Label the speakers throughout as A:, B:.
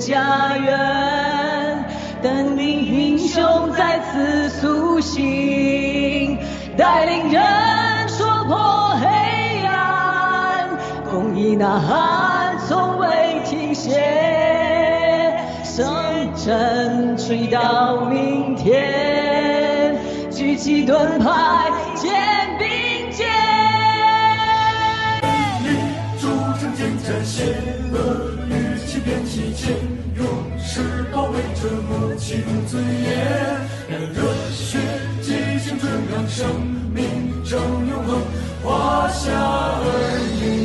A: 家园，等你英雄再次苏醒，带领人戳破黑暗，公益呐喊从未停歇，声争取到明天，举起盾牌。肩并肩为这母亲尊严，让热血激情中让生命正永恒，华夏儿女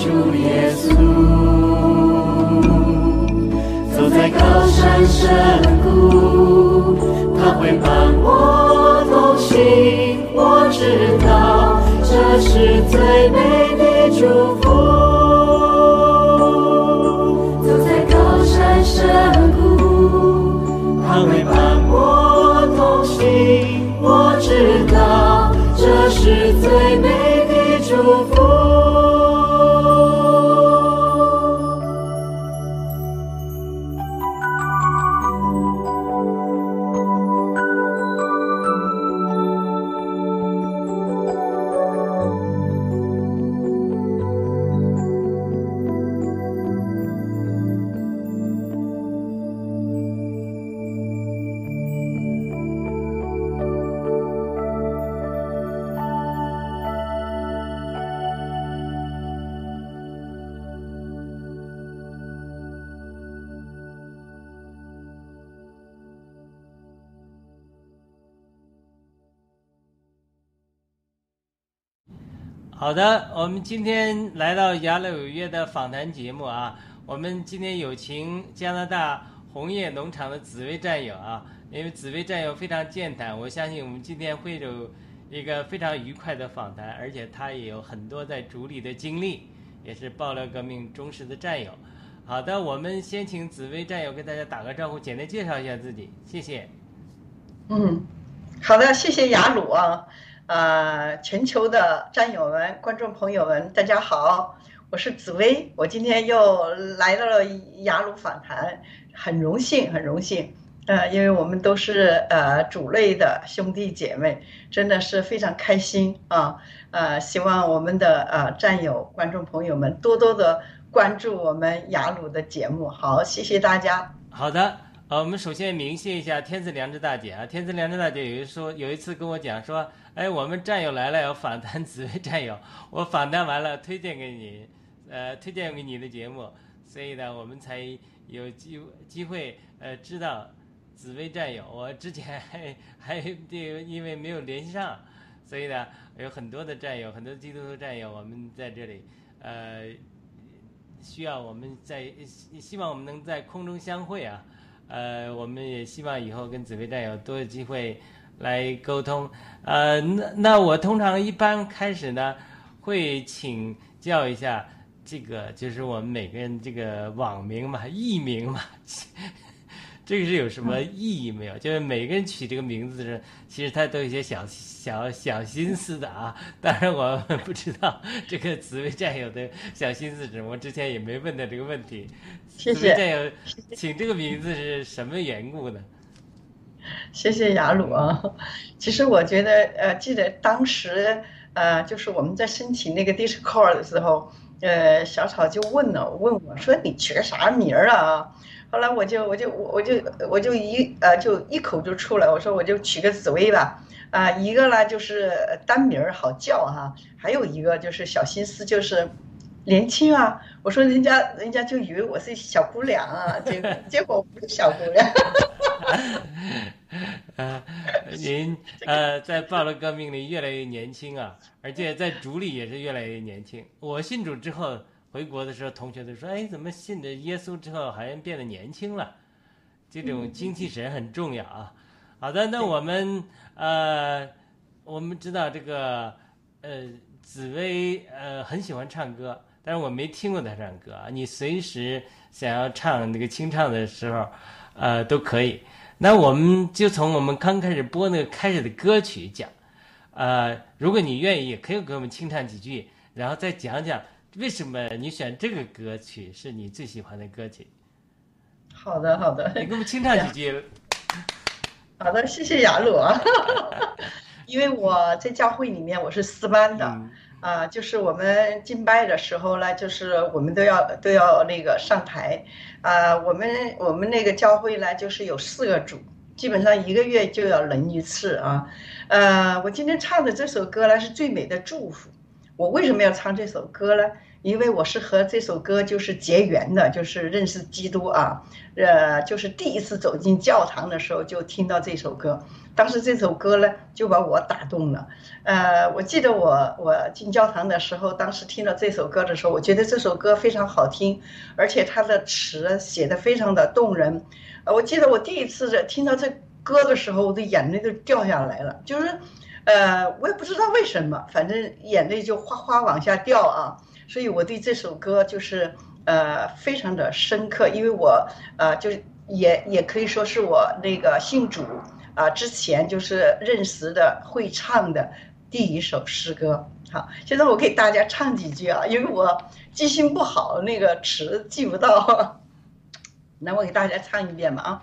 B: 主耶稣，走在高山深谷，他会伴我同行。我知道这是最美的。祝福，走在高山深谷，他会伴我同行。我知道，这是最美
C: 好的，我们今天来到雅鲁有约的访谈节目啊，我们今天有请加拿大红叶农场的紫薇战友啊，因为紫薇战友非常健谈，我相信我们今天会有一个非常愉快的访谈，而且他也有很多在主里的经历，也是爆料革命忠实的战友。好的，我们先请紫薇战友跟大家打个招呼，简单介绍一下自己，谢谢。
D: 嗯，好的，谢谢雅鲁啊。呃，全球的战友们、观众朋友们，大家好，我是紫薇，我今天又来到了雅鲁访谈，很荣幸，很荣幸，呃，因为我们都是呃主类的兄弟姐妹，真的是非常开心啊，呃，希望我们的呃战友、观众朋友们多多的关注我们雅鲁的节目，好，谢谢大家。
C: 好的，呃，我们首先鸣谢一下天赐良知大姐啊，天赐良知大姐有一说，有一次跟我讲说。哎，我们战友来了，要访谈紫薇战友。我访谈完了，推荐给你，呃，推荐给你的节目，所以呢，我们才有机机会呃知道紫薇战友。我之前还还这因为没有联系上，所以呢，有很多的战友，很多基督徒战友，我们在这里呃需要我们在希望我们能在空中相会啊，呃，我们也希望以后跟紫薇战友多有机会。来沟通，呃，那那我通常一般开始呢，会请教一下这个，就是我们每个人这个网名嘛、艺名嘛，这个是有什么意义没有？就是每个人取这个名字的时候，其实他都有一些小小小心思的啊。当然我不知道这个紫薇战友的小心思是什么，我之前也没问他这个问题。
D: 谢谢
C: 战友，请这个名字是什么缘故呢？
D: 谢谢雅鲁啊，其实我觉得，呃，记得当时，呃，就是我们在申请那个 Discord 的时候，呃，小草就问了，问我说你取个啥名儿啊？后来我就我就我就我就一呃就一口就出来，我说我就取个紫薇吧，啊，一个呢就是单名儿好叫哈，还有一个就是小心思就是年轻啊，我说人家人家就以为我是小姑娘啊，结果结果不是小姑娘。
C: 呃，您呃，在暴了革命里越来越年轻啊，而且在主里也是越来越年轻。我信主之后回国的时候，同学都说：“哎，怎么信了耶稣之后好像变得年轻了？”这种精气神很重要啊。好的，那我们呃，我们知道这个呃，紫薇呃很喜欢唱歌，但是我没听过她唱歌啊。你随时想要唱那个清唱的时候，呃，都可以。那我们就从我们刚开始播那个开始的歌曲讲，呃，如果你愿意，可以给我们清唱几句，然后再讲讲为什么你选这个歌曲是你最喜欢的歌曲。
D: 好的好的，
C: 你给我们清唱几句。
D: 好的，谢谢雅鲁啊。因为我在教会里面我是四班的，啊，就是我们敬拜的时候呢，就是我们都要都要那个上台，啊，我们我们那个教会呢，就是有四个组，基本上一个月就要轮一次啊，呃，我今天唱的这首歌呢是最美的祝福，我为什么要唱这首歌呢？因为我是和这首歌就是结缘的，就是认识基督啊，呃，就是第一次走进教堂的时候就听到这首歌，当时这首歌呢就把我打动了，呃，我记得我我进教堂的时候，当时听到这首歌的时候，我觉得这首歌非常好听，而且它的词写的非常的动人，呃，我记得我第一次听到这歌的时候，我的眼泪都掉下来了，就是，呃，我也不知道为什么，反正眼泪就哗哗往下掉啊。所以我对这首歌就是呃非常的深刻，因为我呃就是也也可以说是我那个信主啊之前就是认识的会唱的第一首诗歌。好，现在我给大家唱几句啊，因为我记性不好，那个词记不到。那我给大家唱一遍吧啊。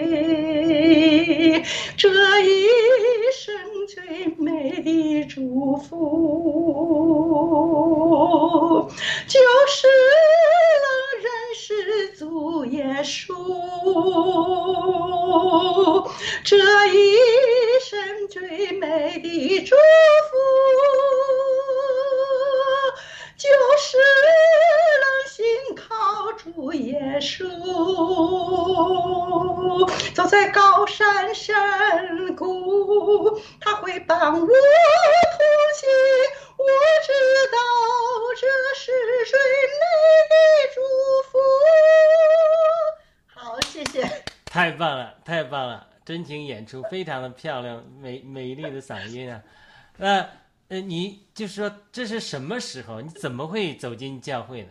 D: 这一。生最美的祝福，就是能认识主耶稣。这一生最美的祝福，就是能心靠主耶稣。走在高山深谷，他会帮我同行。我知道这是最美的祝福。好，谢谢。
C: 太棒了，太棒了！真情演出，非常的漂亮，美美丽的嗓音啊。那，你就是说这是什么时候？你怎么会走进教会的？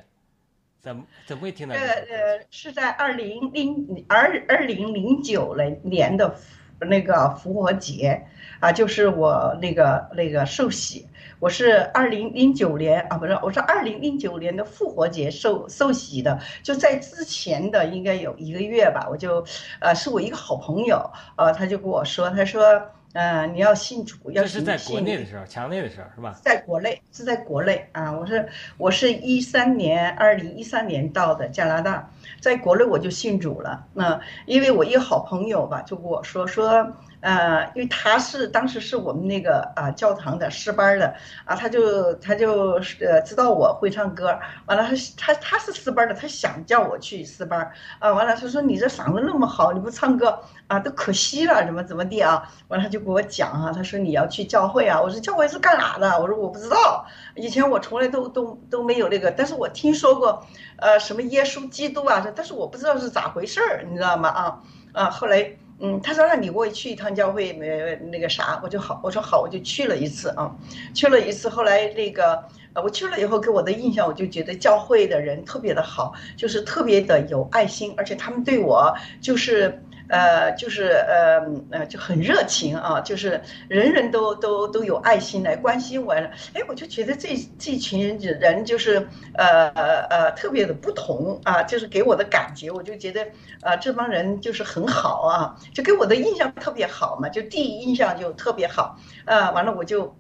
C: 怎么怎么会听到？呃
D: 呃，是在二零零二二零零九年的那个复活节啊，就是我那个那个受洗，我是二零零九年啊，不是，我是二零零九年的复活节受受洗的，就在之前的应该有一个月吧，我就呃，是我一个好朋友呃，他就跟我说，他说。嗯，你要信主，要
C: 是在国内的时候，墙内的时候是吧？
D: 在国内是在国内啊，我是我是一三年，二零一三年到的加拿大，在国内我就信主了。那因为我一个好朋友吧，就跟我说说。呃，因为他是当时是我们那个啊教堂的诗班的啊，他就他就呃知道我会唱歌，完了他他他是诗班的，他想叫我去诗班啊，完了他说你这嗓子那么好，你不唱歌啊都可惜了，怎么怎么地啊，完了他就给我讲啊，他说你要去教会啊，我说教会是干啥的？我说我不知道，以前我从来都都都没有那个，但是我听说过，呃什么耶稣基督啊，但是我不知道是咋回事儿，你知道吗？啊啊后来。嗯，他说让你给我去一趟教会，没那个啥，我就好，我说好，我就去了一次啊，去了一次，后来那个，呃，我去了以后，给我的印象，我就觉得教会的人特别的好，就是特别的有爱心，而且他们对我就是。呃，就是呃呃，就很热情啊，就是人人都都都有爱心来关心我。哎，我就觉得这这群人就是呃呃特别的不同啊，就是给我的感觉，我就觉得呃这帮人就是很好啊，就给我的印象特别好嘛，就第一印象就特别好。呃，完了我就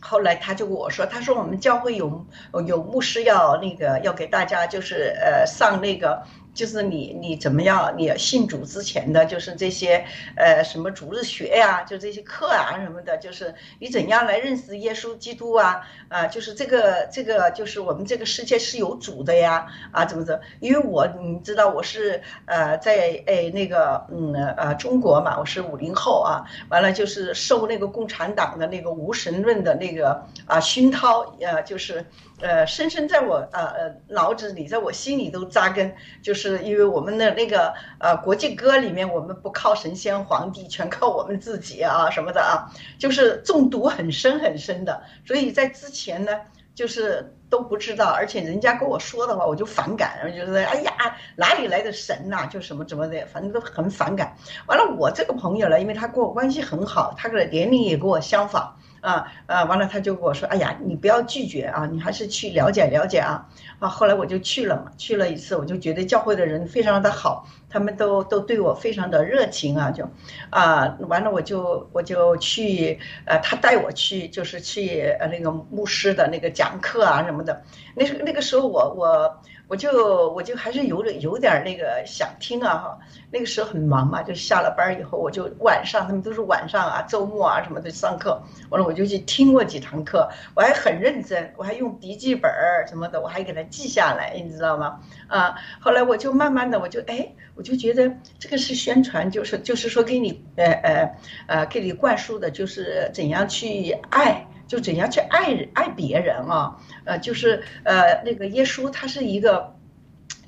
D: 后来他就跟我说，他说我们教会有有牧师要那个要给大家就是呃上那个。就是你你怎么样？你信主之前的就是这些，呃，什么主日学呀，就这些课啊什么的，就是你怎样来认识耶稣基督啊？啊，就是这个这个，就是我们这个世界是有主的呀，啊，怎么着？因为我你知道我是呃在哎那个嗯呃中国嘛，我是五零后啊，完了就是受那个共产党的那个无神论的那个啊熏陶，呃，就是呃深深在我呃呃脑子里，在我心里都扎根，就是。因为我们的那个呃国际歌里面，我们不靠神仙皇帝，全靠我们自己啊什么的啊，就是中毒很深很深的。所以在之前呢，就是都不知道，而且人家跟我说的话，我就反感，然后就是哎呀哪里来的神呐，就什么怎么的，反正都很反感。完了，我这个朋友呢，因为他跟我关系很好，他的年龄也跟我相仿。啊啊！完了，他就跟我说：“哎呀，你不要拒绝啊，你还是去了解了解啊。”啊，后来我就去了嘛，去了一次，我就觉得教会的人非常的好，他们都都对我非常的热情啊，就啊，完了我就我就去，呃，他带我去，就是去呃那个牧师的那个讲课啊什么的。那那个时候我我。我就我就还是有点有点那个想听啊哈，那个时候很忙嘛，就下了班以后，我就晚上他们都是晚上啊，周末啊什么的上课，完了我就去听过几堂课，我还很认真，我还用笔记本儿什么的，我还给他记下来，你知道吗？啊，后来我就慢慢的，我就哎，我就觉得这个是宣传，就是就是说给你呃呃呃给你灌输的，就是怎样去爱。就怎样去爱爱别人啊？呃，就是呃，那个耶稣他是一个。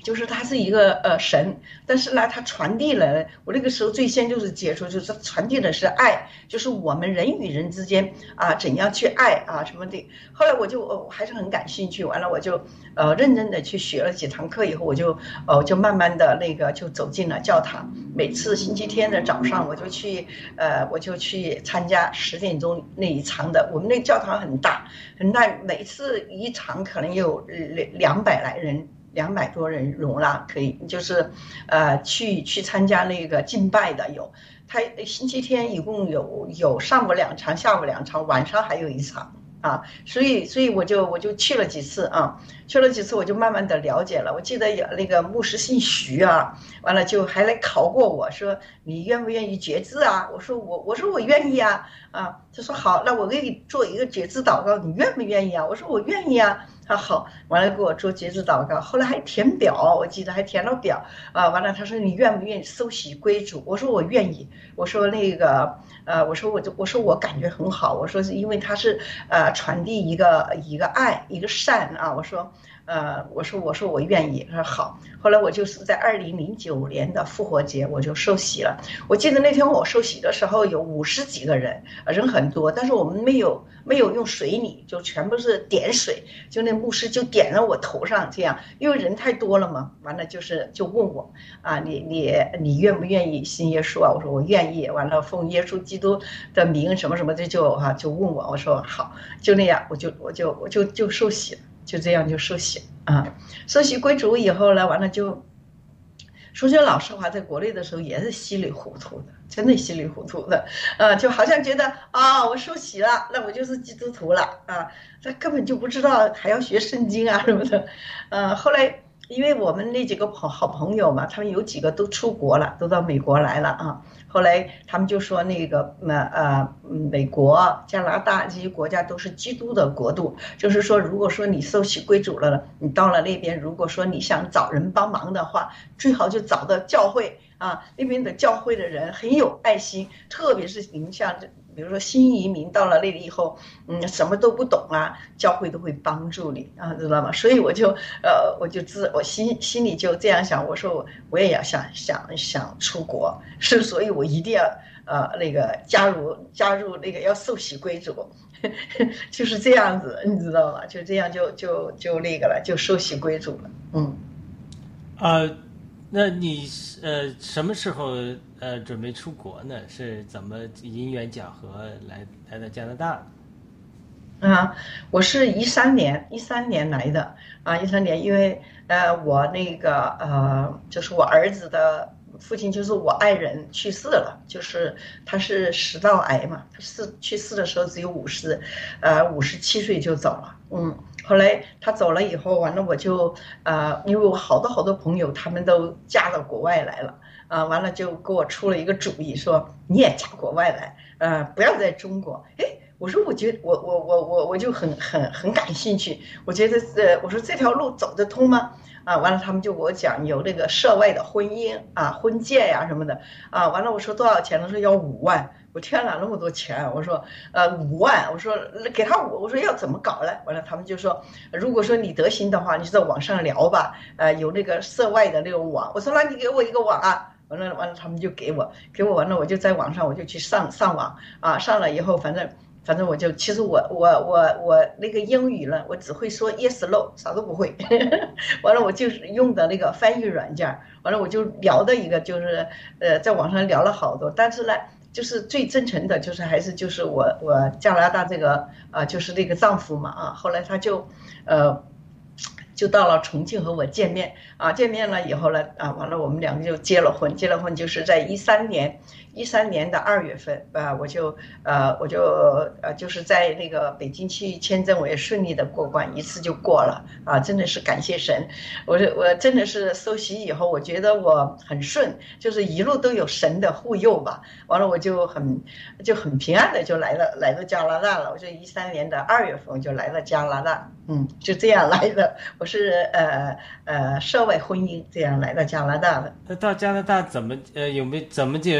D: 就是他是一个呃神，但是呢，他传递了我那个时候最先就是接触，就是传递的是爱，就是我们人与人之间啊怎样去爱啊什么的。后来我就我还是很感兴趣，完了我就呃认真的去学了几堂课以后，我就呃就慢慢的那个就走进了教堂。每次星期天的早上，我就去呃我就去参加十点钟那一场的。我们那教堂很大很大，每次一场可能有两两百来人。两百多人容纳可以，就是，呃，去去参加那个敬拜的有，他星期天一共有有上午两场，下午两场，晚上还有一场。啊，所以所以我就我就去了几次啊，去了几次我就慢慢的了解了。我记得有那个牧师姓徐啊，完了就还来考过我说你愿不愿意决志啊？我说我我说我愿意啊啊，他说好，那我给你做一个决志祷告，你愿不愿意啊？我说我愿意啊。他好，完了给我做决志祷告，后来还填表，我记得还填了表啊。完了他说你愿不愿意收洗归主？我说我愿意。我说那个。呃，我说我就我说我感觉很好，我说是因为他是呃传递一个一个爱一个善啊，我说。呃，我说我说我愿意，他说好。后来我就是在二零零九年的复活节，我就受洗了。我记得那天我受洗的时候有五十几个人，人很多，但是我们没有没有用水礼，就全部是点水，就那牧师就点在我头上，这样，因为人太多了嘛。完了就是就问我啊，你你你愿不愿意信耶稣啊？我说我愿意。完了奉耶稣基督的名什么什么的就哈就问我，我说好，就那样，我就我就我就就受洗了。就这样就受洗。啊，受洗归主以后呢，完了就说句老实话，在国内的时候也是稀里糊涂的，真的稀里糊涂的，呃，就好像觉得啊，我受洗了，那我就是基督徒了。啊，这根本就不知道还要学圣经啊什么的，呃，后来因为我们那几个朋好朋友嘛，他们有几个都出国了，都到美国来了啊。后来他们就说那个呃呃美国、加拿大这些国家都是基督的国度，就是说如果说你受洗归主了，你到了那边，如果说你想找人帮忙的话，最好就找到教会啊，那边的教会的人很有爱心，特别是您像这。比如说新移民到了那里以后，嗯，什么都不懂啊，教会都会帮助你啊，知道吗？所以我就呃，我就自我心心里就这样想，我说我我也要想想想出国，是，所以我一定要呃那个加入加入那个要受洗归主，就是这样子，你知道吗？就这样就就就那个了，就受洗归主了，嗯，
C: 啊，那你呃什么时候？呃，准备出国呢，是怎么因缘巧合来来到加拿大？
D: 啊，我是一三年一三年来的啊，一三年，因为呃，我那个呃，就是我儿子的父亲，就是我爱人去世了，就是他是食道癌嘛，他是去世的时候只有五十，呃，五十七岁就走了，嗯，后来他走了以后，完了我就呃，因为我好多好多朋友他们都嫁到国外来了。啊，完了就给我出了一个主意，说你也嫁国外来，呃，不要在中国。哎，我说我觉得我我我我我就很很很感兴趣，我觉得呃，我说这条路走得通吗？啊，完了他们就给我讲有那个涉外的婚姻啊、婚介呀什么的啊，完了我说多少钱？他说要五万。我天哪，那么多钱！我说，呃，五万。我说给他五，我说要怎么搞呢？完了，他们就说，如果说你得行的话，你就在网上聊吧。呃，有那个涉外的那种网。我说那你给我一个网啊。完了完了，他们就给我，给我完了，我就在网上我就去上上网啊。上了以后，反正反正我就其实我我我我那个英语呢，我只会说 yes no，啥都不会。完了，我就是用的那个翻译软件。完了，我就聊的一个就是呃，在网上聊了好多，但是呢。就是最真诚的，就是还是就是我我加拿大这个啊，就是那个丈夫嘛啊，后来他就，呃，就到了重庆和我见面啊，见面了以后呢啊，完了我们两个就结了婚，结了婚就是在一三年。一三年的二月份啊，我就呃，我就呃，就是在那个北京去签证，我也顺利的过关，一次就过了啊，真的是感谢神，我我真的是受洗以后，我觉得我很顺，就是一路都有神的护佑吧。完了，我就很就很平安的就来了，来到加拿大了。我就一三年的二月份就来了加拿大，嗯，就这样来的。我是呃呃涉外婚姻这样来到加拿大的。
C: 那到加拿大怎么呃有没有怎么就？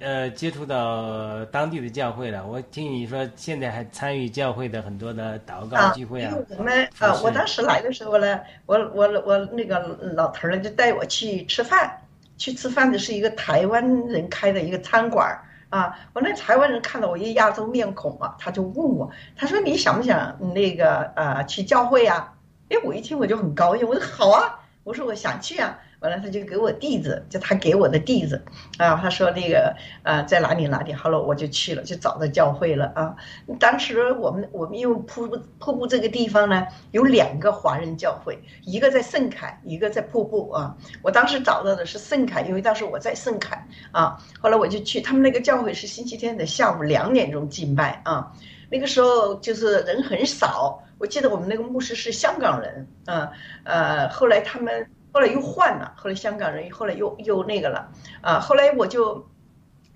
C: 呃，接触到当地的教会了。我听你说，现在还参与教会的很多的祷告聚会啊。
D: 我们啊，我当时来的时候呢，我我我那个老头儿呢就带我去吃饭，去吃饭的是一个台湾人开的一个餐馆儿啊。我那台湾人看到我一亚洲面孔啊，他就问我，他说你想不想那个呃去教会啊？哎，我一听我就很高兴，我说好啊，我说我想去啊。完了，他就给我地址，就他给我的地址，啊，他说那个啊，在哪里哪里，好了，我就去了，就找到教会了啊。当时我们我们因为瀑布瀑布这个地方呢，有两个华人教会，一个在圣凯，一个在瀑布啊。我当时找到的是圣凯，因为当时我在圣凯啊。后来我就去他们那个教会，是星期天的下午两点钟敬拜啊。那个时候就是人很少，我记得我们那个牧师是香港人啊，呃，后来他们。后来又换了，后来香港人后来又又那个了，啊，后来我就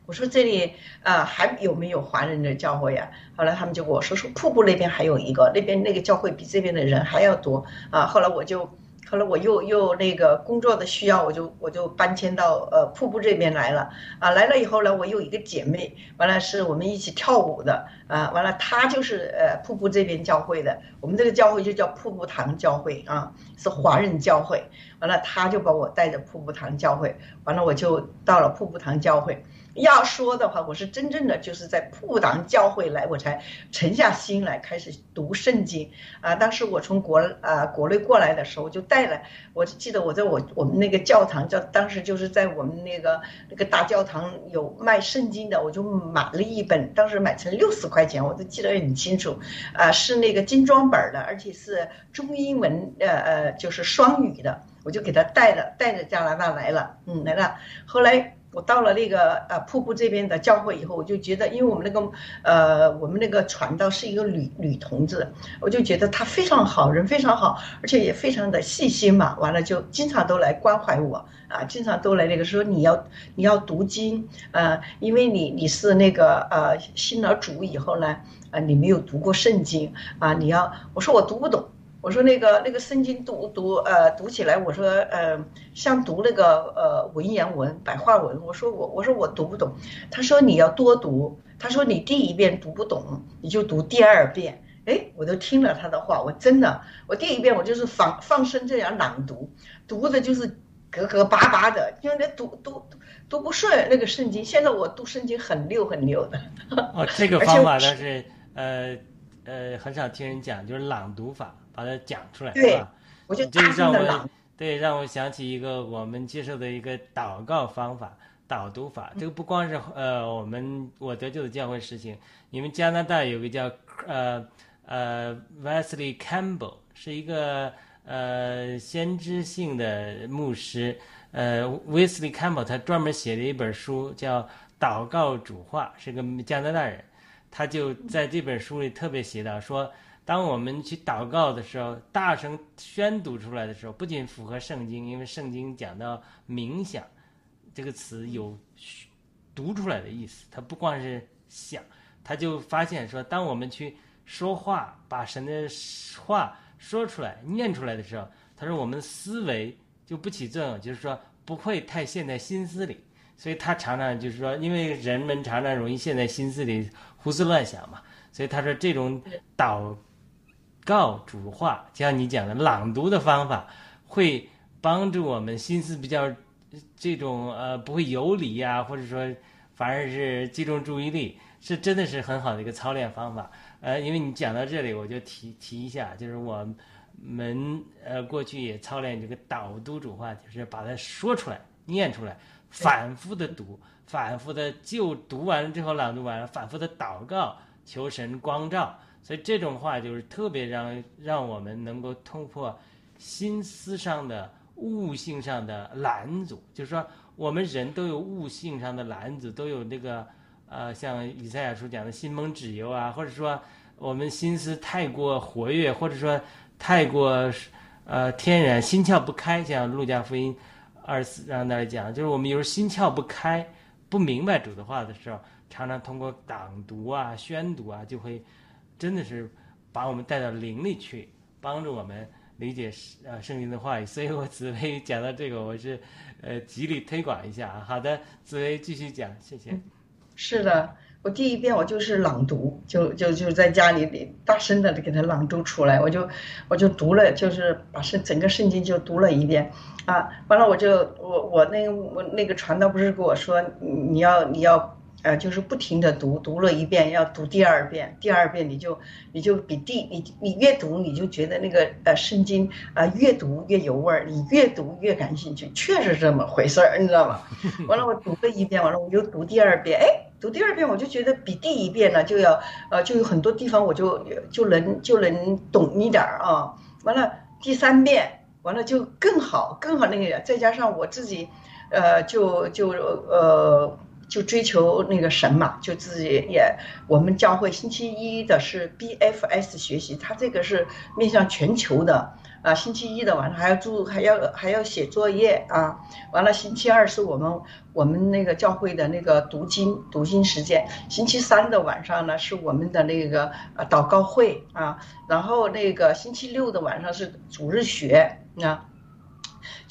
D: 我说这里啊还有没有华人的教会呀？后来他们就跟我说说瀑布那边还有一个，那边那个教会比这边的人还要多啊。后来我就。后来我又又那个工作的需要，我就我就搬迁到呃瀑布这边来了啊。来了以后呢，我有一个姐妹，完了是我们一起跳舞的啊。完了她就是呃瀑布这边教会的，我们这个教会就叫瀑布堂教会啊，是华人教会。完了她就把我带着瀑布堂教会，完了我就到了瀑布堂教会。要说的话，我是真正的就是在铺堂教会来，我才沉下心来开始读圣经啊。当时我从国啊国内过来的时候，就带了，我记得我在我我们那个教堂叫，当时就是在我们那个那个大教堂有卖圣经的，我就买了一本，当时买成六十块钱，我都记得很清楚啊，是那个精装本的，而且是中英文呃呃就是双语的，我就给他带着带着加拿大来了，嗯来了，后来。我到了那个呃瀑布这边的教会以后，我就觉得，因为我们那个呃我们那个传道是一个女女同志，我就觉得她非常好人非常好，而且也非常的细心嘛。完了就经常都来关怀我啊，经常都来那个说你要你要读经啊，因为你你是那个呃信了主以后呢，啊你没有读过圣经啊，你要我说我读不懂。我说那个那个圣经读读呃读起来，我说呃像读那个呃文言文白话文，我说我我说我读不懂，他说你要多读，他说你第一遍读不懂，你就读第二遍，哎，我都听了他的话，我真的我第一遍我就是放放声这样朗读，读的就是磕磕巴巴的，因为那读读读不顺那个圣经，现在我读圣经很溜很溜的。
C: 哦，这个 方法呢是呃呃很少听人讲，就是朗读法。把它讲出来，
D: 对吧？
C: 这就让我对让我想起一个我们接受的一个祷告方法导读法。这个不光是呃我们我得救的教会实行，你们加拿大有个叫呃呃 Wesley Campbell，是一个呃先知性的牧师。呃，Wesley Campbell 他专门写了一本书叫《祷告主话》，是个加拿大人，他就在这本书里特别写到说。当我们去祷告的时候，大声宣读出来的时候，不仅符合圣经，因为圣经讲到冥想这个词有读出来的意思，它不光是想，他就发现说，当我们去说话，把神的话说出来、念出来的时候。他说我们的思维就不起作用，就是说不会太陷在心思里。所以他常常就是说，因为人们常常容易陷在心思里胡思乱想嘛，所以他说这种祷告主话，就像你讲的朗读的方法，会帮助我们心思比较这种呃不会游离呀，或者说反而是集中注意力，是真的是很好的一个操练方法。呃，因为你讲到这里，我就提提一下，就是我们呃过去也操练这个导读主话，就是把它说出来、念出来。反复的读，反复的就读完了之后朗读完了，反复的祷告，求神光照。所以这种话就是特别让让我们能够突破心思上的悟性上的拦阻。就是说，我们人都有悟性上的拦阻，都有那个呃，像以赛亚书讲的心蒙脂油啊，或者说我们心思太过活跃，或者说太过呃天然心窍不开，像路加福音。二四让大家讲，就是我们有时候心窍不开，不明白主的话的时候，常常通过朗读啊、宣读啊，就会真的是把我们带到灵里去，帮助我们理解呃圣经的话语。所以我紫薇讲到这个，我是呃极力推广一下啊。好的，紫薇继续讲，谢谢。
D: 是的。我第一遍我就是朗读，就就就在家里里大声的给他朗读出来，我就我就读了，就是把圣整个圣经就读了一遍，啊，完了我就我我那个我那个传道不是跟我说你要你要。呃，就是不停的读，读了一遍要读第二遍，第二遍你就你就比第你你越读你就觉得那个呃圣经啊越读越有味儿，你越读越感兴趣，确实这么回事儿，你知道吗？完了我读了一遍，完了我又读第二遍，哎，读第二遍我就觉得比第一遍呢就要呃就有很多地方我就就能就能懂一点儿啊。完了第三遍完了就更好更好那个，再加上我自己，呃就就呃。就追求那个神嘛，就自己也，我们教会星期一的是 BFS 学习，他这个是面向全球的啊。星期一的晚上还要住，还要还要写作业啊。完了，星期二是我们我们那个教会的那个读经读经时间。星期三的晚上呢是我们的那个呃祷告会啊。然后那个星期六的晚上是主日学啊。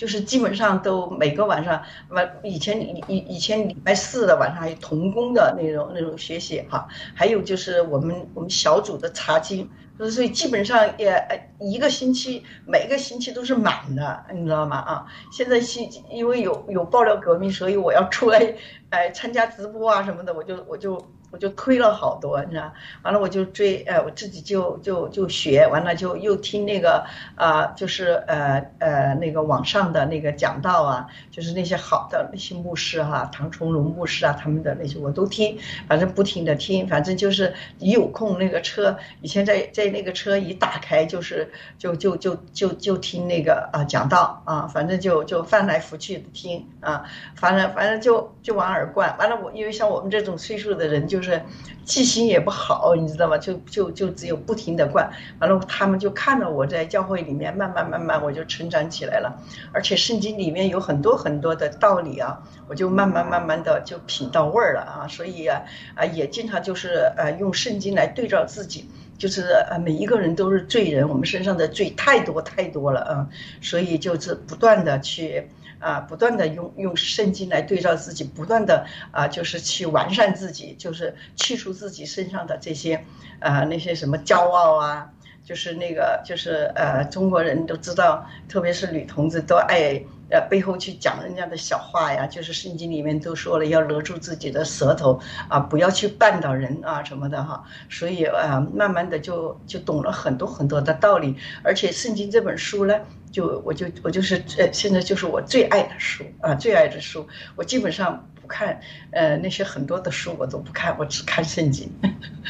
D: 就是基本上都每个晚上晚以前以以以前礼拜四的晚上还有童工的那种那种学习哈，还有就是我们我们小组的查经，所以基本上也一个星期每个星期都是满的，你知道吗？啊，现在新因为有有爆料革命，所以我要出来哎参加直播啊什么的，我就我就。我就推了好多，你知道，完了我就追，呃，我自己就就就学，完了就又听那个啊，就是呃呃那个网上的那个讲道啊，就是那些好的那些牧师哈，唐崇荣牧师啊，他们的那些我都听，反正不停的听，反正就是一有空那个车，以前在在那个车一打开就是就就就就就听那个啊讲道啊，反正就就翻来覆去的听啊，反正反正就就往耳灌，完了我因为像我们这种岁数的人就。就是记性也不好，你知道吗？就就就只有不停的灌，完了他们就看着我在教会里面慢慢慢慢我就成长起来了，而且圣经里面有很多很多的道理啊，我就慢慢慢慢的就品到味儿了啊，所以啊啊也经常就是呃用圣经来对照自己，就是呃每一个人都是罪人，我们身上的罪太多太多了啊，所以就是不断的去。啊，不断的用用圣经来对照自己，不断的啊，就是去完善自己，就是去除自己身上的这些，呃，那些什么骄傲啊，就是那个，就是呃，中国人都知道，特别是女同志都爱呃背后去讲人家的小话呀，就是圣经里面都说了要勒住自己的舌头啊，不要去绊倒人啊什么的哈，所以啊，慢慢的就就懂了很多很多的道理，而且圣经这本书呢。就我就我就是呃，现在就是我最爱的书啊，最爱的书。我基本上看呃那些很多的书，我都不看，我只看圣经。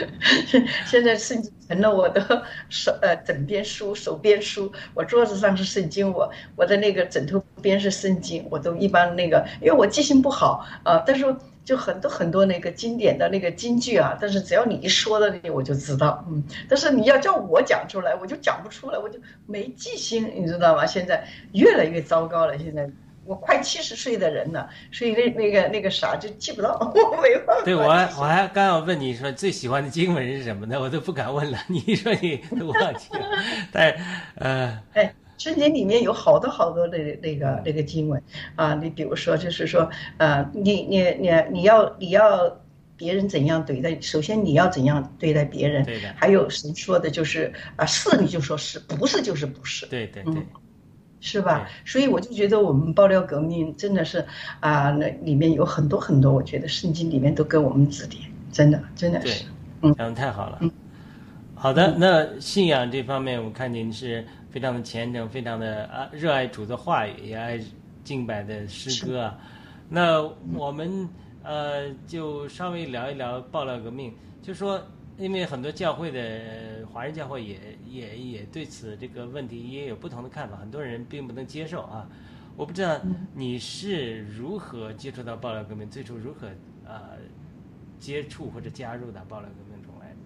D: 现在圣经成了我的手呃枕边书、手边书。我桌子上是圣经，我我的那个枕头边是圣经，我都一般那个，因为我记性不好啊，但是。就很多很多那个经典的那个金句啊，但是只要你一说了，我就知道，嗯。但是你要叫我讲出来，我就讲不出来，我就没记性，你知道吗？现在越来越糟糕了。现在我快七十岁的人了，所以那那个那个啥就记不到，我没办法。
C: 对我还我还刚要问你说最喜欢的经文是什么呢？我都不敢问了。你说你都忘记了，但呃。
D: 哎。圣经里面有好多好多的那个那个经文啊，你比如说就是说，呃，你你你你要你要别人怎样对待，首先你要怎样对待别人，
C: 对的
D: 还有神说的就是啊，是你就说是，不是就是不是，
C: 对对对
D: 嗯，是吧？所以我就觉得我们爆料革命真的是啊，那里面有很多很多，我觉得圣经里面都给我们指点，真的真的
C: 对
D: 是，嗯。
C: 讲的太好了。
D: 嗯。
C: 好的，那信仰这方面，我看您是非常的虔诚，非常的啊热爱主的话语，也爱敬拜的诗歌啊。那我们呃就稍微聊一聊爆料革命，就说因为很多教会的呃华人教会也也也对此这个问题也有不同的看法，很多人并不能接受啊。我不知道你是如何接触到爆料革命，最初如何呃接触或者加入到爆料革命中来的？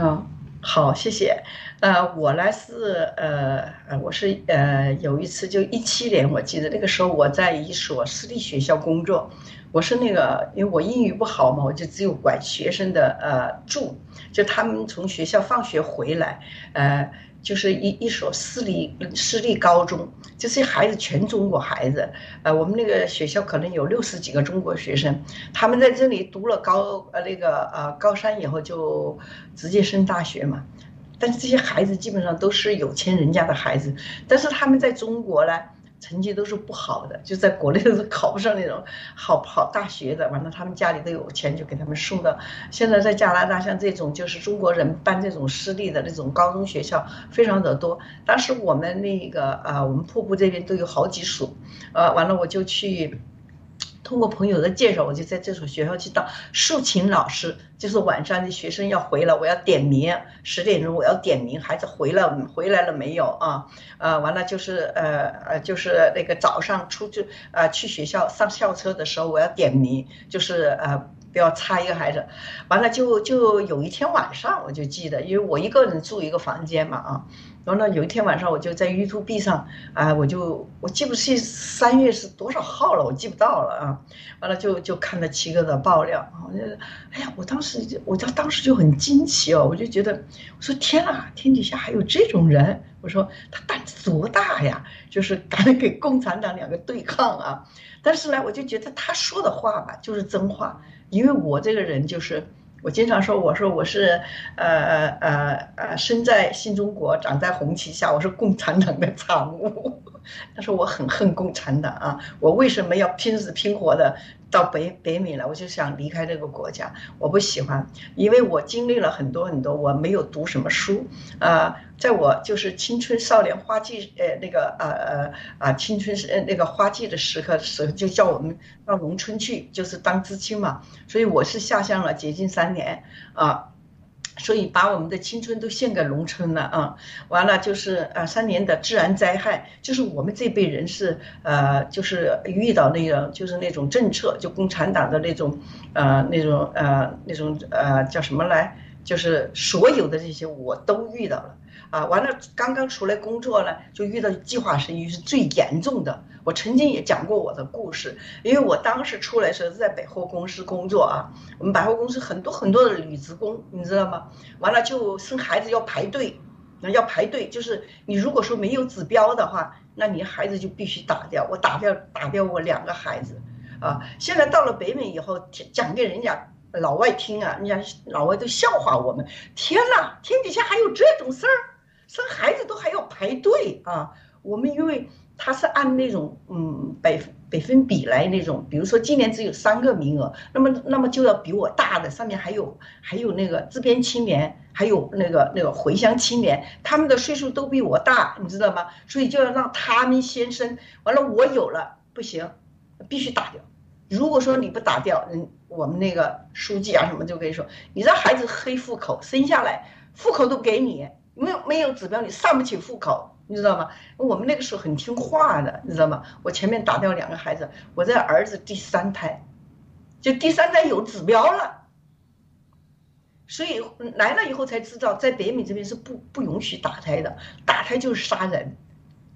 D: 嗯，好，谢谢。呃，我呢是呃呃，我是呃有一次就一七年，我记得那个时候我在一所私立学校工作，我是那个因为我英语不好嘛，我就只有管学生的呃住，就他们从学校放学回来，呃。就是一一所私立私立高中，这些孩子全中国孩子，呃，我们那个学校可能有六十几个中国学生，他们在这里读了高呃那个呃高三以后就直接升大学嘛。但是这些孩子基本上都是有钱人家的孩子，但是他们在中国呢，成绩都是不好的，就在国内都是考不上那种好好大学的。完了，他们家里都有钱，就给他们送到。现在在加拿大，像这种就是中国人办这种私立的那种高中学校非常的多。当时我们那个啊、我们瀑布这边都有好几所，呃，完了我就去。通过朋友的介绍，我就在这所学校去当竖琴老师，就是晚上的学生要回来，我要点名，十点钟我要点名，孩子回来回来了没有啊？呃，完了就是呃呃，就是那个早上出去呃去学校上校车的时候，我要点名，就是呃不要差一个孩子。完了就就有一天晚上，我就记得，因为我一个人住一个房间嘛啊。然后呢，有一天晚上我就在 YouTube 上啊，我就我记不清三月是多少号了，我记不到了啊。完了就就看了七哥的爆料啊，我就，哎呀，我当时我就当时就很惊奇哦，我就觉得，我说天啊，天底下还有这种人，我说他胆子多大呀，就是敢给共产党两个对抗啊。但是呢，我就觉得他说的话吧，就是真话，因为我这个人就是。我经常说，我说我是，呃呃呃，生在新中国，长在红旗下，我是共产党的产物。他说我很恨共产党啊！我为什么要拼死拼活的到北北美了？我就想离开这个国家，我不喜欢，因为我经历了很多很多，我没有读什么书啊、在我就是青春少年花季，呃，那个呃呃啊，青春是呃那个花季的时刻时，就叫我们到农村去，就是当知青嘛。所以我是下乡了接近三年啊。所以把我们的青春都献给农村了啊！完了就是呃三年的自然灾害，就是我们这辈人是呃就是遇到那个就是那种政策，就共产党的那种呃那种呃那种呃叫什么来，就是所有的这些我都遇到了。啊，完了，刚刚出来工作呢，就遇到计划生育是最严重的。我曾经也讲过我的故事，因为我当时出来的时候是在百货公司工作啊，我们百货公司很多很多的女职工，你知道吗？完了就生孩子要排队，那要排队，就是你如果说没有指标的话，那你孩子就必须打掉。我打掉打掉我两个孩子，啊，现在到了北美以后，讲给人家。老外听啊，人家老外都笑话我们。天哪，天底下还有这种事儿？生孩子都还要排队啊！我们因为他是按那种嗯百百分比来那种，比如说今年只有三个名额，那么那么就要比我大的上面还有还有那个自编青年，还有那个那个回乡青年，他们的岁数都比我大，你知道吗？所以就要让他们先生，完了我有了不行，必须打掉。如果说你不打掉，嗯，我们那个书记啊什么就跟你说，你让孩子黑户口，生下来户口都给你，没有没有指标你上不起户口，你知道吗？我们那个时候很听话的，你知道吗？我前面打掉两个孩子，我这儿子第三胎，就第三胎有指标了，所以来了以后才知道，在北美这边是不不允许打胎的，打胎就是杀人，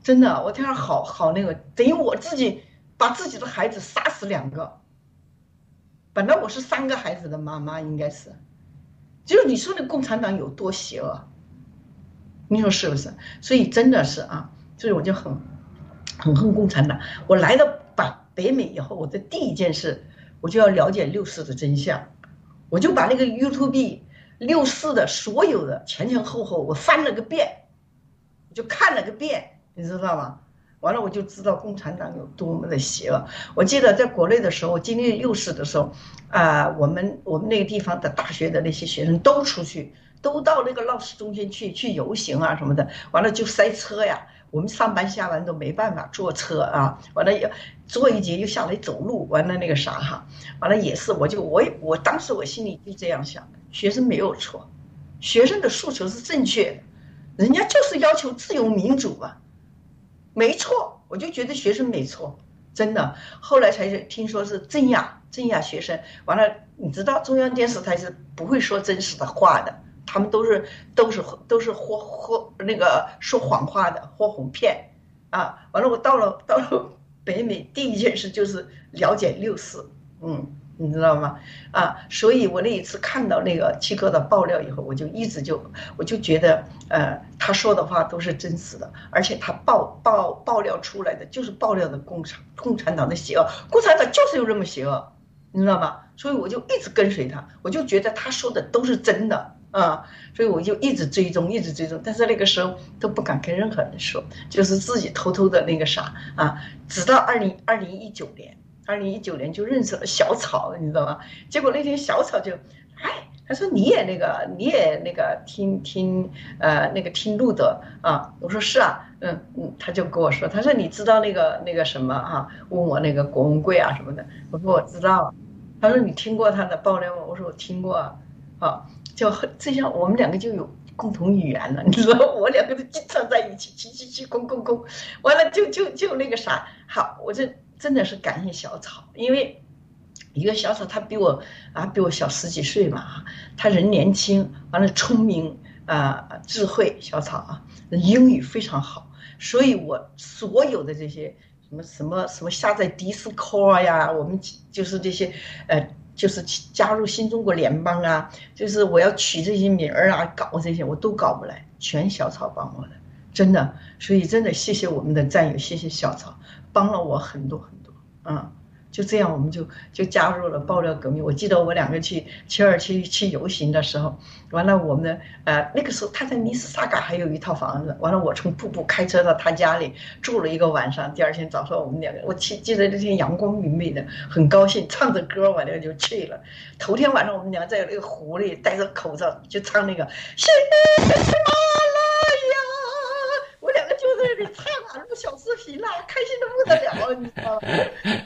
D: 真的，我听着好好那个，等于我自己。把自己的孩子杀死两个，本来我是三个孩子的妈妈，应该是，就是你说的共产党有多邪恶，你说是不是？所以真的是啊，所以我就很很恨共产党。我来到北北美以后，我的第一件事，我就要了解六四的真相，我就把那个 YouTube 六四的所有的前前后后我翻了个遍，我就看了个遍，你知道吗？完了我就知道共产党有多么的邪恶。我记得在国内的时候，经历六四的时候，啊，我们我们那个地方的大学的那些学生都出去，都到那个闹市中心去去游行啊什么的。完了就塞车呀，我们上班下班都没办法坐车啊。完了要坐一节又下来走路。完了那个啥哈，完了也是，我就我我当时我心里就这样想：学生没有错，学生的诉求是正确的，人家就是要求自由民主啊。没错，我就觉得学生没错，真的。后来才听说是镇压镇压学生，完了，你知道中央电视台是不会说真实的话的，他们都是都是都是豁豁那个说谎话的，豁哄骗啊。完了，我到了到了北美，第一件事就是了解六四，嗯。你知道吗？啊，所以我那一次看到那个七哥的爆料以后，我就一直就我就觉得，呃，他说的话都是真实的，而且他爆爆爆料出来的就是爆料的共产共产党的邪恶，共产党就是有这么邪恶，你知道吗？所以我就一直跟随他，我就觉得他说的都是真的啊，所以我就一直追踪，一直追踪，但是那个时候都不敢跟任何人说，就是自己偷偷的那个啥啊，直到二零二零一九年。二零一九年就认识了小草，你知道吗？结果那天小草就，哎，他说你也那个，你也那个听听，呃，那个听路德啊。我说是啊，嗯嗯，他就跟我说，他说你知道那个那个什么啊？问我那个郭文贵啊什么的。我说我知道。他说你听过他的爆料吗？我说我听过啊。啊，就这样，我们两个就有共同语言了，你知道，我两个都经常在一起，叽叽叽，空空空，完了就就就那个啥，好，我这。真的是感谢小草，因为一个小草，他比我啊比我小十几岁嘛，他人年轻，完了聪明啊智慧，小草啊英语非常好，所以我所有的这些什么什么什么下载 Discord 呀，我们就是这些呃就是加入新中国联邦啊，就是我要取这些名儿啊，搞这些我都搞不来，全小草帮我的，真的，所以真的谢谢我们的战友，谢谢小草。帮了我很多很多，嗯，就这样我们就就加入了爆料革命。我记得我两个去七二七去游行的时候，完了我们呃那个时候他在尼斯萨嘎还有一套房子，完了我从瀑布开车到他家里住了一个晚上。第二天早上我们两个，我记记得那天阳光明媚的，很高兴，唱着歌完了就去了。头天晚上我们俩在那个湖里戴着口罩就唱那个录小视频了，开心的。不得了，你知道吗？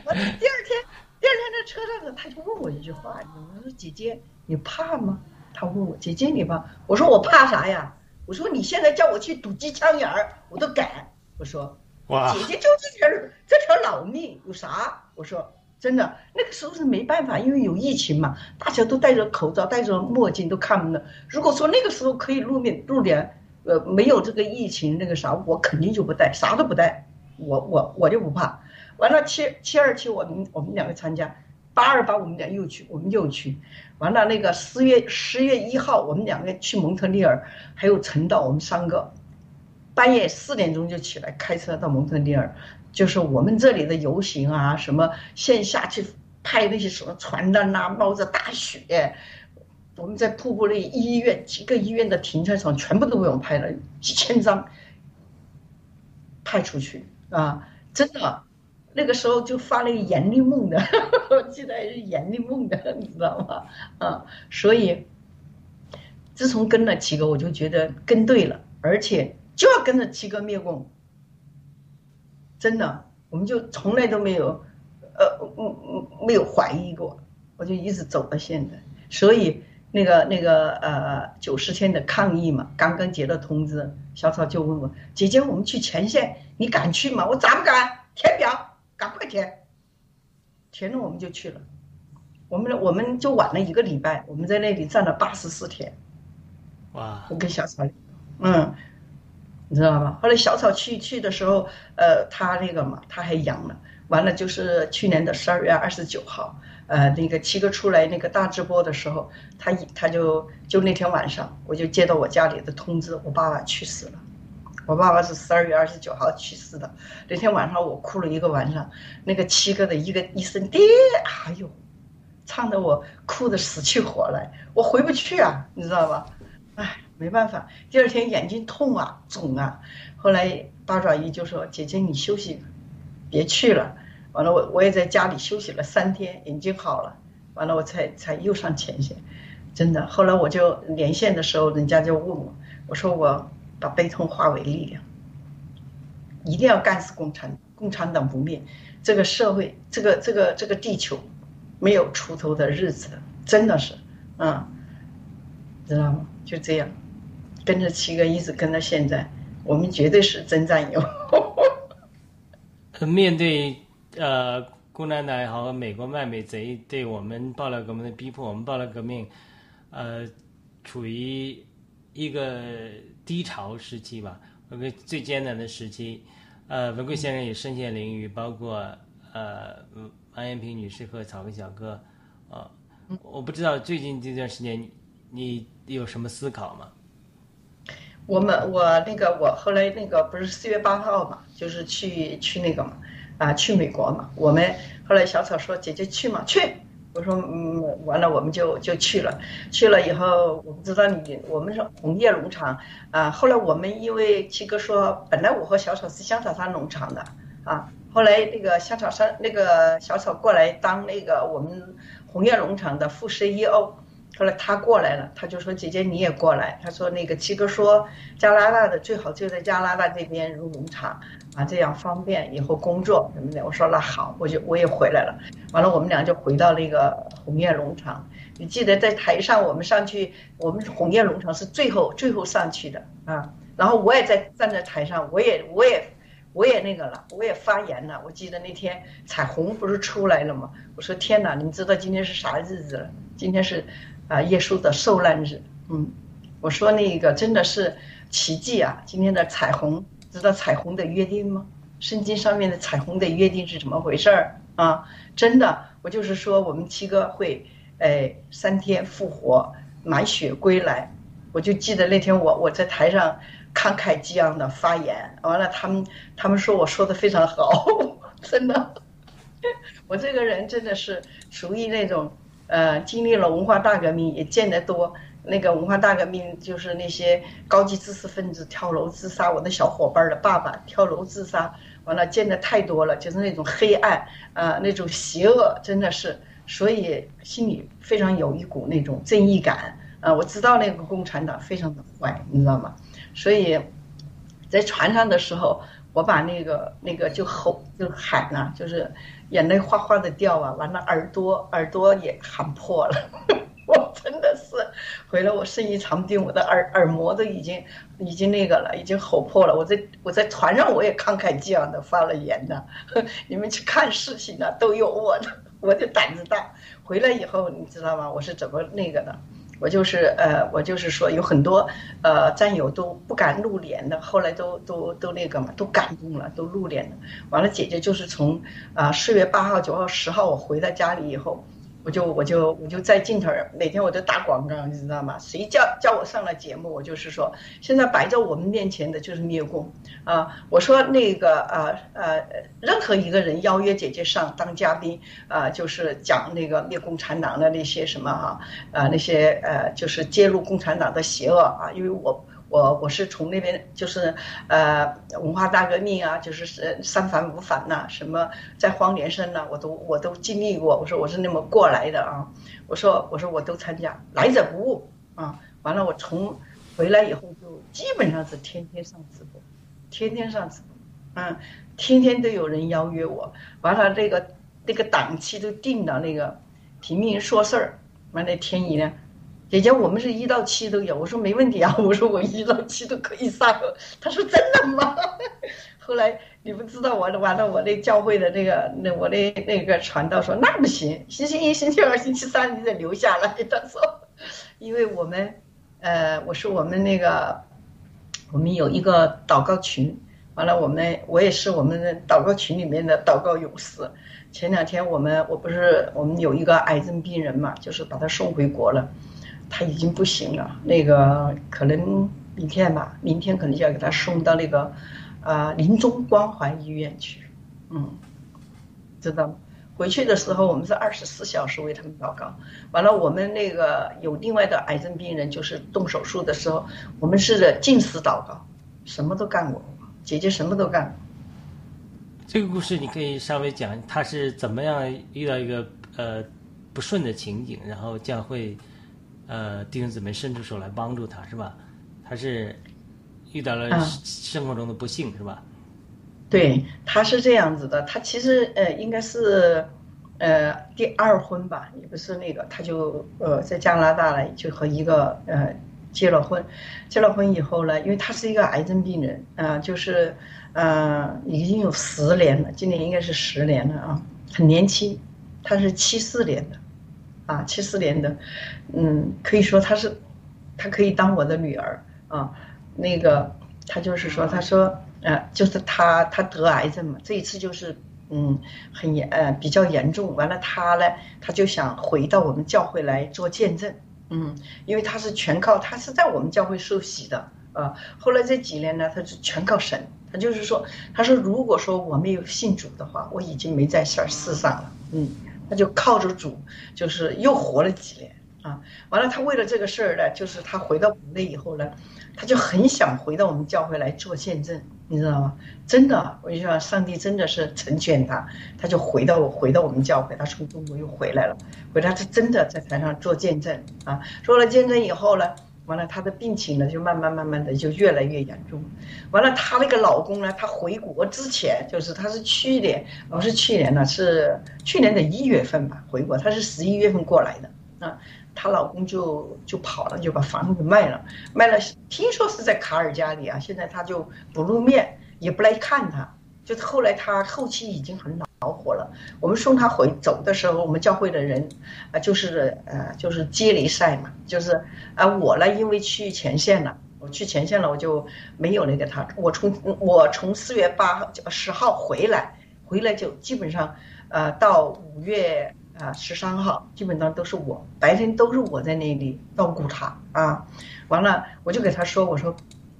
D: 我第二天，第二天在车上呢，他就问我一句话，我说：“姐姐，你怕吗？”他问我：“姐姐，你怕？”我说：“我怕啥呀？”我说：“你现在叫我去堵机枪眼儿，我都敢。”我说：“哇，姐姐就这条这条老命，有啥？”我说：“真的，那个时候是没办法，因为有疫情嘛，大家都戴着口罩，戴着墨镜，都看不到。如果说那个时候可以露面露脸，呃，没有这个疫情那个啥，我肯定就不带，啥都不带。”我我我就不怕，完了七七二七我们我们两个参加，八二八我们俩又去我们又去，完了那个十月十月一号我们两个去蒙特利尔，还有陈导我们三个，半夜四点钟就起来开车到蒙特利尔，就是我们这里的游行啊，什么线下去拍那些什么传单呐，冒着大雪，我们在瀑布那医院几个医院的停车场全部都被我们拍了几千张，派出去。啊，真的，那个时候就发那个严厉梦的，我记得还是严厉梦的，你知道吗？啊，所以自从跟了七哥，我就觉得跟对了，而且就要跟着七哥灭共。真的，我们就从来都没有，呃，没有怀疑过，我就一直走到现在。所以那个那个呃九十天的抗议嘛，刚刚接到通知，小草就问我姐姐，我们去前线。你敢去吗？我咋不敢？填表，赶快填。填了我们就去了，我们我们就晚了一个礼拜，我们在那里站了八十四天。
C: 哇！
D: 我跟小草，嗯，你知道吧？后来小草去去的时候，呃，他那个嘛，他还阳了。完了就是去年的十二月二十九号，呃，那个七哥出来那个大直播的时候，他他就就那天晚上，我就接到我家里的通知，我爸爸去世了。我爸爸是十二月二十九号去世的，那天晚上我哭了一个晚上，那个七哥的一个一声爹，哎呦，唱得我哭得死去活来，我回不去啊，你知道吧？哎，没办法，第二天眼睛痛啊，肿啊，后来八爪鱼就说：“姐姐你休息，别去了。”完了我我也在家里休息了三天，眼睛好了，完了我才才又上前线，真的。后来我就连线的时候，人家就问我，我说我。把悲痛化为力量，一定要干死共产共产党不灭，这个社会，这个这个这个地球，没有出头的日子，真的是，嗯，知道吗？就这样，跟着七哥一直跟到现在，我们绝对是真战友。
C: 面对呃共产党也好，美国卖美贼对我们爆料革命的逼迫，我们爆料革命，呃，处于一个。低潮时期吧，一个最艰难的时期，呃，文贵先生也身陷囹圄，包括呃，王艳萍女士和草根小哥，啊，我不知道最近这段时间你有什么思考吗？
D: 我们我那个我后来那个不是四月八号嘛，就是去去那个嘛，啊，去美国嘛，我们后来小草说姐姐去嘛，去。我说嗯，完了我们就就去了，去了以后我不知道你，我们是红叶农场啊。后来我们因为七哥说，本来我和小草是香草山农场的啊，后来那个香草山那个小草过来当那个我们红叶农场的副 CEO。后来他过来了，他就说：“姐姐你也过来。”他说：“那个七哥说，加拿大的最好就在加拿大这边入农场，啊，这样方便以后工作什么的。”我说：“那好，我就我也回来了。”完了，我们俩就回到那个红叶农场。你记得在台上我们上去，我们红叶农场是最后最后上去的啊。然后我也在站在台上，我也我也我也那个了，我也发言了。我记得那天彩虹不是出来了吗？我说：“天哪，你们知道今天是啥日子了？今天是。”啊，耶稣的受难日，嗯，我说那个真的是奇迹啊！今天的彩虹，知道彩虹的约定吗？圣经上面的彩虹的约定是怎么回事儿啊？真的，我就是说我们七哥会，哎，三天复活，满血归来。我就记得那天我我在台上慷慨激昂的发言，完了他们他们说我说的非常好，真的，我这个人真的是属于那种。呃，经历了文化大革命，也见得多。那个文化大革命就是那些高级知识分子跳楼自杀，我的小伙伴的爸爸跳楼自杀，完了见的太多了，就是那种黑暗，呃，那种邪恶，真的是，所以心里非常有一股那种正义感。啊，我知道那个共产党非常的坏，你知道吗？所以在船上的时候，我把那个那个就吼就喊啊，就是。眼泪哗哗的掉啊，完了耳朵耳朵也喊破了，我 真的是，回来我生意长病，我的耳耳膜都已经已经那个了，已经吼破了。我在我在船上我也慷慨激昂的发了言的，你们去看事情呢都有我的，我的胆子大。回来以后你知道吗？我是怎么那个的？我就是呃，我就是说有很多呃战友都不敢露脸的，后来都都都那个嘛，都感动了，都露脸了。完了，姐姐就是从啊四月八号、九号、十号我回到家里以后。我就我就我就在镜头儿每天我都打广告，你知道吗？谁叫叫我上了节目，我就是说，现在摆在我们面前的就是灭共啊！我说那个呃呃，任何一个人邀约姐姐上当嘉宾啊，就是讲那个灭共产党的那些什么哈啊那些呃，就是揭露共产党的邪恶啊，因为我。我我是从那边就是呃文化大革命啊，就是三反五反呐，什么在荒连生呐，我都我都经历过。我说我是那么过来的啊，我说我说我都参加，来者不误啊。完了我从回来以后就基本上是天天上直播，天天上直播，嗯，天天都有人邀约我。完了这个那个档期都定到那个平民说事儿，完了天一呢。姐姐，我们是一到七都有。我说没问题啊，我说我一到七都可以上。他说真的吗？后来你不知道，完了完了，我那教会的那个那我那那个传道说那不行，星期一、星期二、星期三你得留下来。他说，因为我们呃，我说我们那个我们有一个祷告群，完了我们我也是我们祷告群里面的祷告勇士。前两天我们我不是我们有一个癌症病人嘛，就是把他送回国了。他已经不行了，那个可能明天吧，明天可能就要给他送到那个，呃，临终关怀医院去，嗯，知道吗？回去的时候，我们是二十四小时为他们祷告。完了，我们那个有另外的癌症病人，就是动手术的时候，我们是禁食祷告，什么都干过，姐姐什么都干过。
C: 这个故事你可以稍微讲，他是怎么样遇到一个呃不顺的情景，然后教会呃弟兄姊妹伸出手来帮助他，是吧？他是遇到了生活中的不幸，是吧？
D: 对，他是这样子的，他其实呃应该是呃第二婚吧，也不是那个，他就呃在加拿大呢，就和一个呃结了婚，结了婚以后呢，因为他是一个癌症病人啊，就是呃已经有十年了，今年应该是十年了啊，很年轻，他是七四年的，啊七四年的，嗯，可以说他是他可以当我的女儿啊，那个他就是说他说。呃，就是他，他得癌症嘛，这一次就是，嗯，很严，呃，比较严重。完了，他呢，他就想回到我们教会来做见证，嗯，因为他是全靠他是在我们教会受洗的，啊，后来这几年呢，他是全靠神。他就是说，他说如果说我没有信主的话，我已经没在世世上了，嗯，他就靠着主，就是又活了几年，啊，完了，他为了这个事儿呢，就是他回到国内以后呢，他就很想回到我们教会来做见证。你知道吗？真的，我就说上帝真的是成全他，他就回到回到我们教会，他从中国又回来了，回来他真的在台上做见证啊，做了见证以后呢，完了她的病情呢就慢慢慢慢的就越来越严重，完了她那个老公呢，他回国之前就是他是去年，不是去年呢，是去年的一月份吧回国，他是十一月份过来的啊。她老公就就跑了，就把房子卖了，卖了。听说是在卡尔加里啊，现在他就不露面，也不来看她。就是后来她后期已经很老恼火了。我们送他回走的时候，我们教会的人啊，就是呃，就是接力赛嘛，就是啊，我呢因为去前线了，我去前线了，我就没有那个他。我从我从四月八号十号回来，回来就基本上呃到五月。啊，十三号基本上都是我白天都是我在那里照顾他啊，完了我就给他说，我说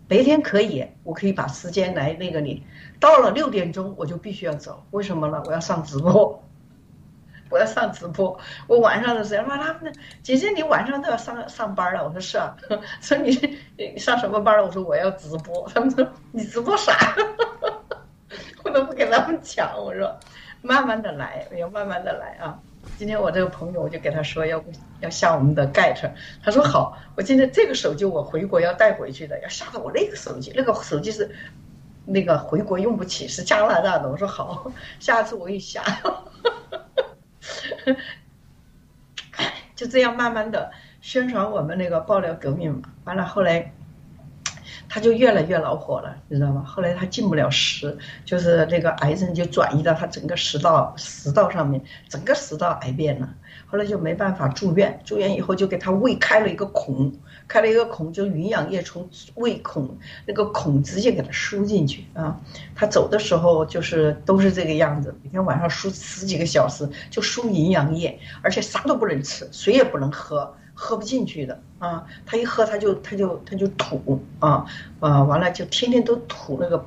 D: 白天可以，我可以把时间来那个你，到了六点钟我就必须要走，为什么呢？我要上直播，我要上直播，我晚上的时候，妈他们姐姐你晚上都要上上班了，我说是啊，说你你上什么班了？我说我要直播，他们说你直播啥？我都不给他们讲，我说慢慢的来，要慢慢的来啊。今天我这个朋友，我就给他说要要下我们的 Get，他说好，我今天这个手机我回国要带回去的，要下到我那个手机，那个手机是那个回国用不起，是加拿大的。我说好，下次我给你下。就这样慢慢的宣传我们那个爆料革命嘛，完了后来。他就越来越恼火了，你知道吗？后来他进不了食，就是那个癌症就转移到他整个食道食道上面，整个食道癌变了。后来就没办法住院，住院以后就给他胃开了一个孔，开了一个孔，就营养液从胃孔那个孔直接给它输进去啊。他走的时候就是都是这个样子，每天晚上输十几个小时，就输营养液，而且啥都不能吃，水也不能喝。喝不进去的啊，他一喝他就他就他就吐啊啊，完了就天天都吐那个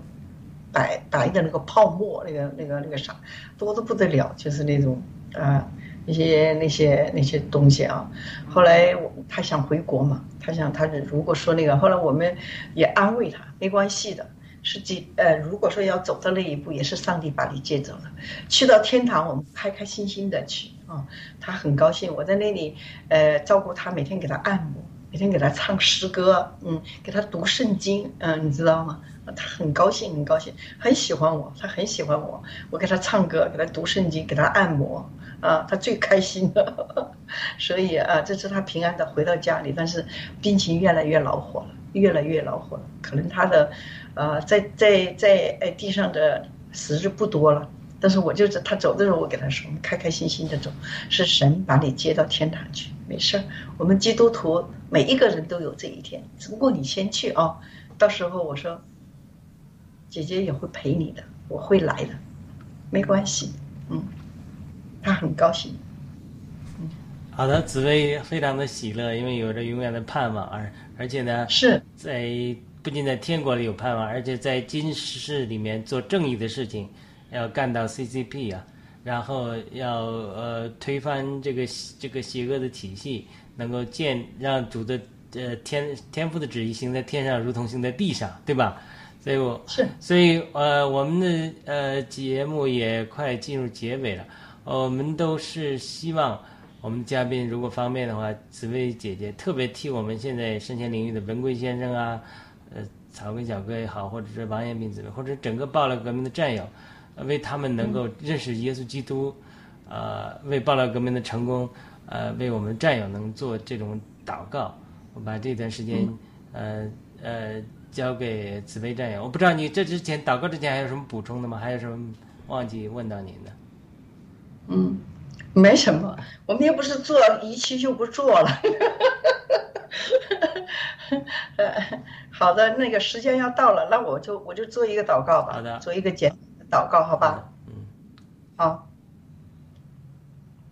D: 白白的那个泡沫，那个那个那个啥多的不得了，就是那种啊那些那些那些东西啊。后来他想回国嘛，他想他如果说那个，后来我们也安慰他，没关系的。是几呃，如果说要走到那一步，也是上帝把你接走了，去到天堂，我们开开心心的去啊。他很高兴，我在那里呃照顾他，每天给他按摩，每天给他唱诗歌，嗯，给他读圣经，嗯，你知道吗？他很高兴，很高兴，很喜欢我，他很喜欢我，我给他唱歌，给他读圣经，给他按摩，啊，他最开心了。所以啊，这次他平安的回到家里，但是病情越来越恼火了，越来越恼火了，可能他的。呃，在在在哎地上的时日不多了，但是我就是他走的时候，我给他说，开开心心的走，是神把你接到天堂去，没事儿。我们基督徒每一个人都有这一天，只不过你先去啊，到时候我说，姐姐也会陪你的，我会来的，没关系，嗯，他很高兴，
C: 嗯，好的，紫薇非常的喜乐，因为有着永远的盼望，而而且呢，
D: 是。
C: 在不仅在天国里有盼望，而且在今世里面做正义的事情，要干到 CCP 啊，然后要呃推翻这个这个邪恶的体系，能够建让主的呃天天赋的旨意行在天上，如同行在地上，对吧？所以我
D: 是。
C: 所以呃我们的呃节目也快进入结尾了，我们都是希望。我们嘉宾如果方便的话，紫薇姐姐特别替我们现在身前领域的文贵先生啊，呃，草根小哥也好，或者是王彦斌姊妹，或者整个爆料革命的战友，为他们能够认识耶稣基督，呃，为爆料革命的成功，呃，为我们战友能做这种祷告。我把这段时间，呃呃，交给紫薇战友。我不知道你这之前祷告之前还有什么补充的吗？还有什么忘记问到您的？
D: 嗯。没什么，我们又不是做一期就不做了。呃，好的，那个时间要到了，那我就我就做一个祷告吧。
C: 好的，
D: 做一个简祷告，好吧？
C: 嗯。
D: 好，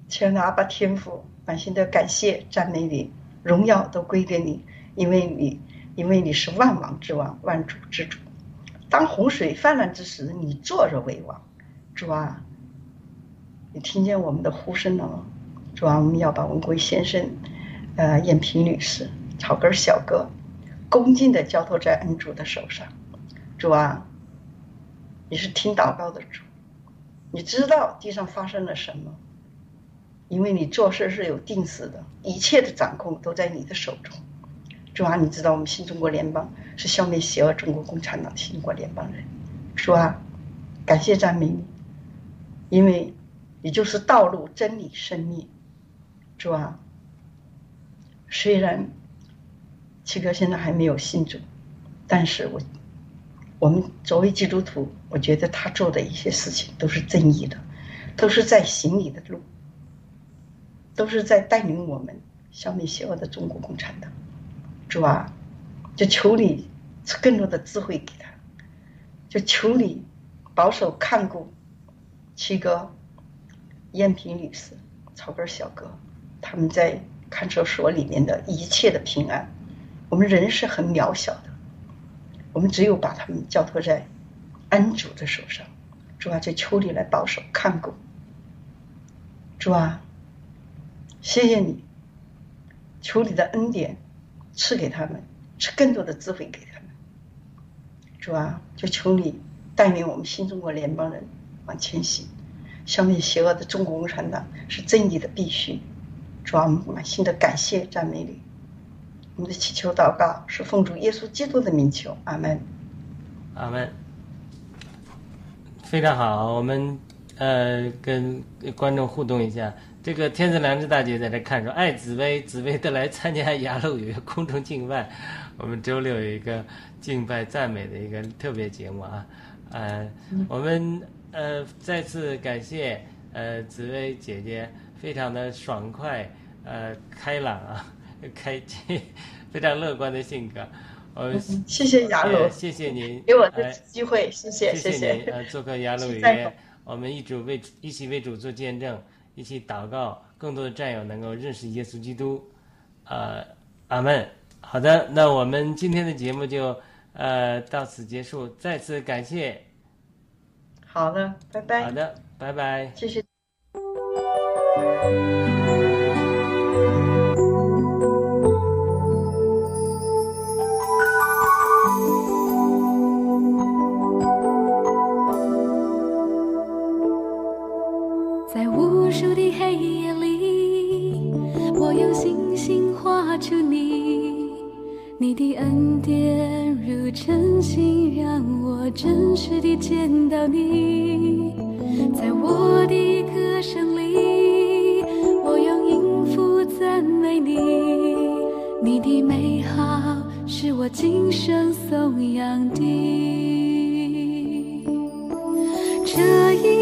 D: 亲爱的阿爸天父，满心的感谢赞美你，荣耀都归给你，因为你因为你是万王之王，万主之主。当洪水泛滥之时，你坐着为王，主啊。你听见我们的呼声了吗？主啊，我们要把文贵先生、呃，燕平女士、草根小哥，恭敬的交托在恩主的手上。主啊，你是听祷告的主，你知道地上发生了什么，因为你做事是有定死的，一切的掌控都在你的手中。主啊，你知道我们新中国联邦是消灭邪恶中国共产党新中国联邦人。主啊，感谢赞美你，因为。也就是道路、真理、生命，主啊。虽然七哥现在还没有信主，但是我我们作为基督徒，我觉得他做的一些事情都是正义的，都是在行你的路，都是在带领我们消灭邪恶的中国共产党。主啊，就求你更多的智慧给他，就求你保守看顾七哥。燕平女士、草根小哥，他们在看守所里面的一切的平安，我们人是很渺小的，我们只有把他们交托在恩主的手上，主啊，就求你来保守看顾，主啊，谢谢你，求你的恩典赐给他们，赐更多的智慧给他们，主啊，就求你带领我们新中国联邦人往前行。消灭邪恶的中国共产党是正义的必须，主啊，满心的感谢赞美你。我们的祈求祷告是奉主耶稣基督的名求，阿门。
C: 阿门。非常好，我们呃跟观众互动一下。这个天赐良知大姐在这看说，爱紫薇，紫薇的来参加雅鲁有一个空中敬拜，我们周六有一个敬拜赞美的一个特别节目啊，呃，我们。呃，再次感谢呃紫薇姐姐，非常的爽快，呃开朗啊，开 非常乐观的性格。
D: 呃，谢谢雅鲁，
C: 谢谢您
D: 给我的机会，谢谢
C: 谢
D: 谢
C: 您呃做客雅 鲁语言，我们一主为一起为主做见证，一起祷告，更多的战友能够认识耶稣基督，呃阿门。好的，那我们今天的节目就呃到此结束，再次感谢。
D: 好的，拜拜。
C: 好的，拜拜。
D: 谢谢。
A: 在无数的黑夜里，我用星星画出你，你的恩典如真心，让我真实地见到你。在我的歌声里，我用音符赞美你，你的美好是我今生颂扬的。这一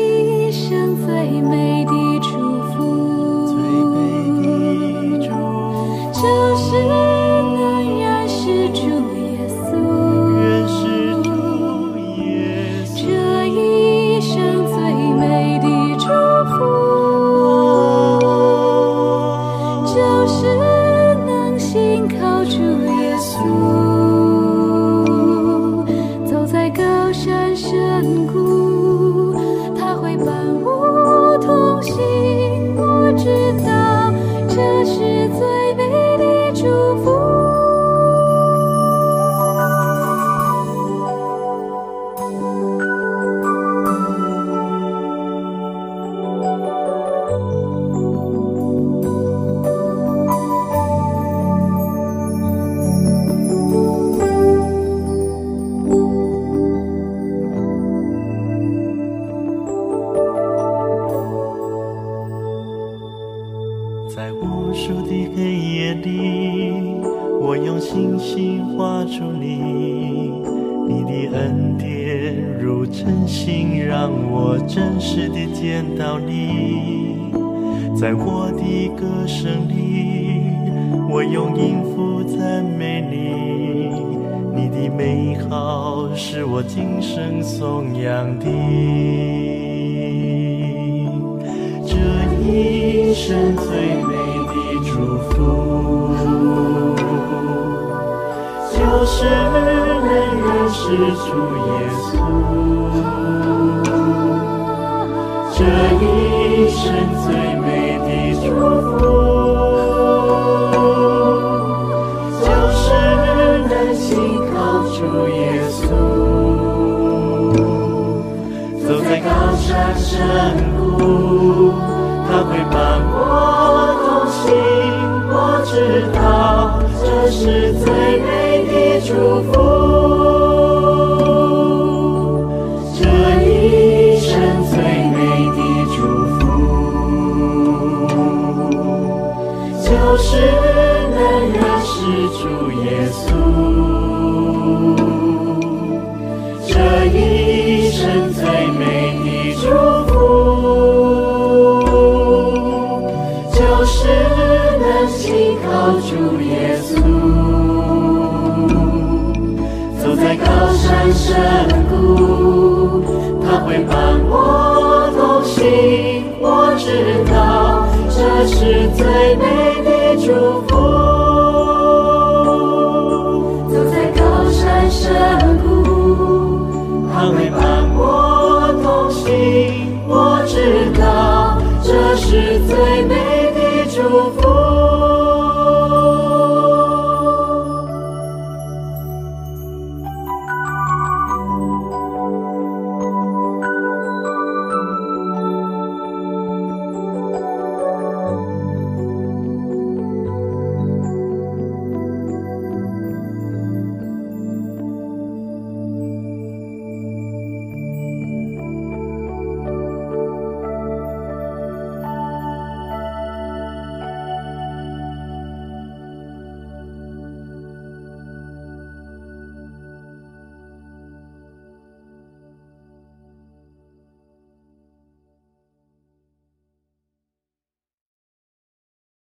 A: 神谷，他会伴我
B: 同行，我知道
A: 这是最美的祝福。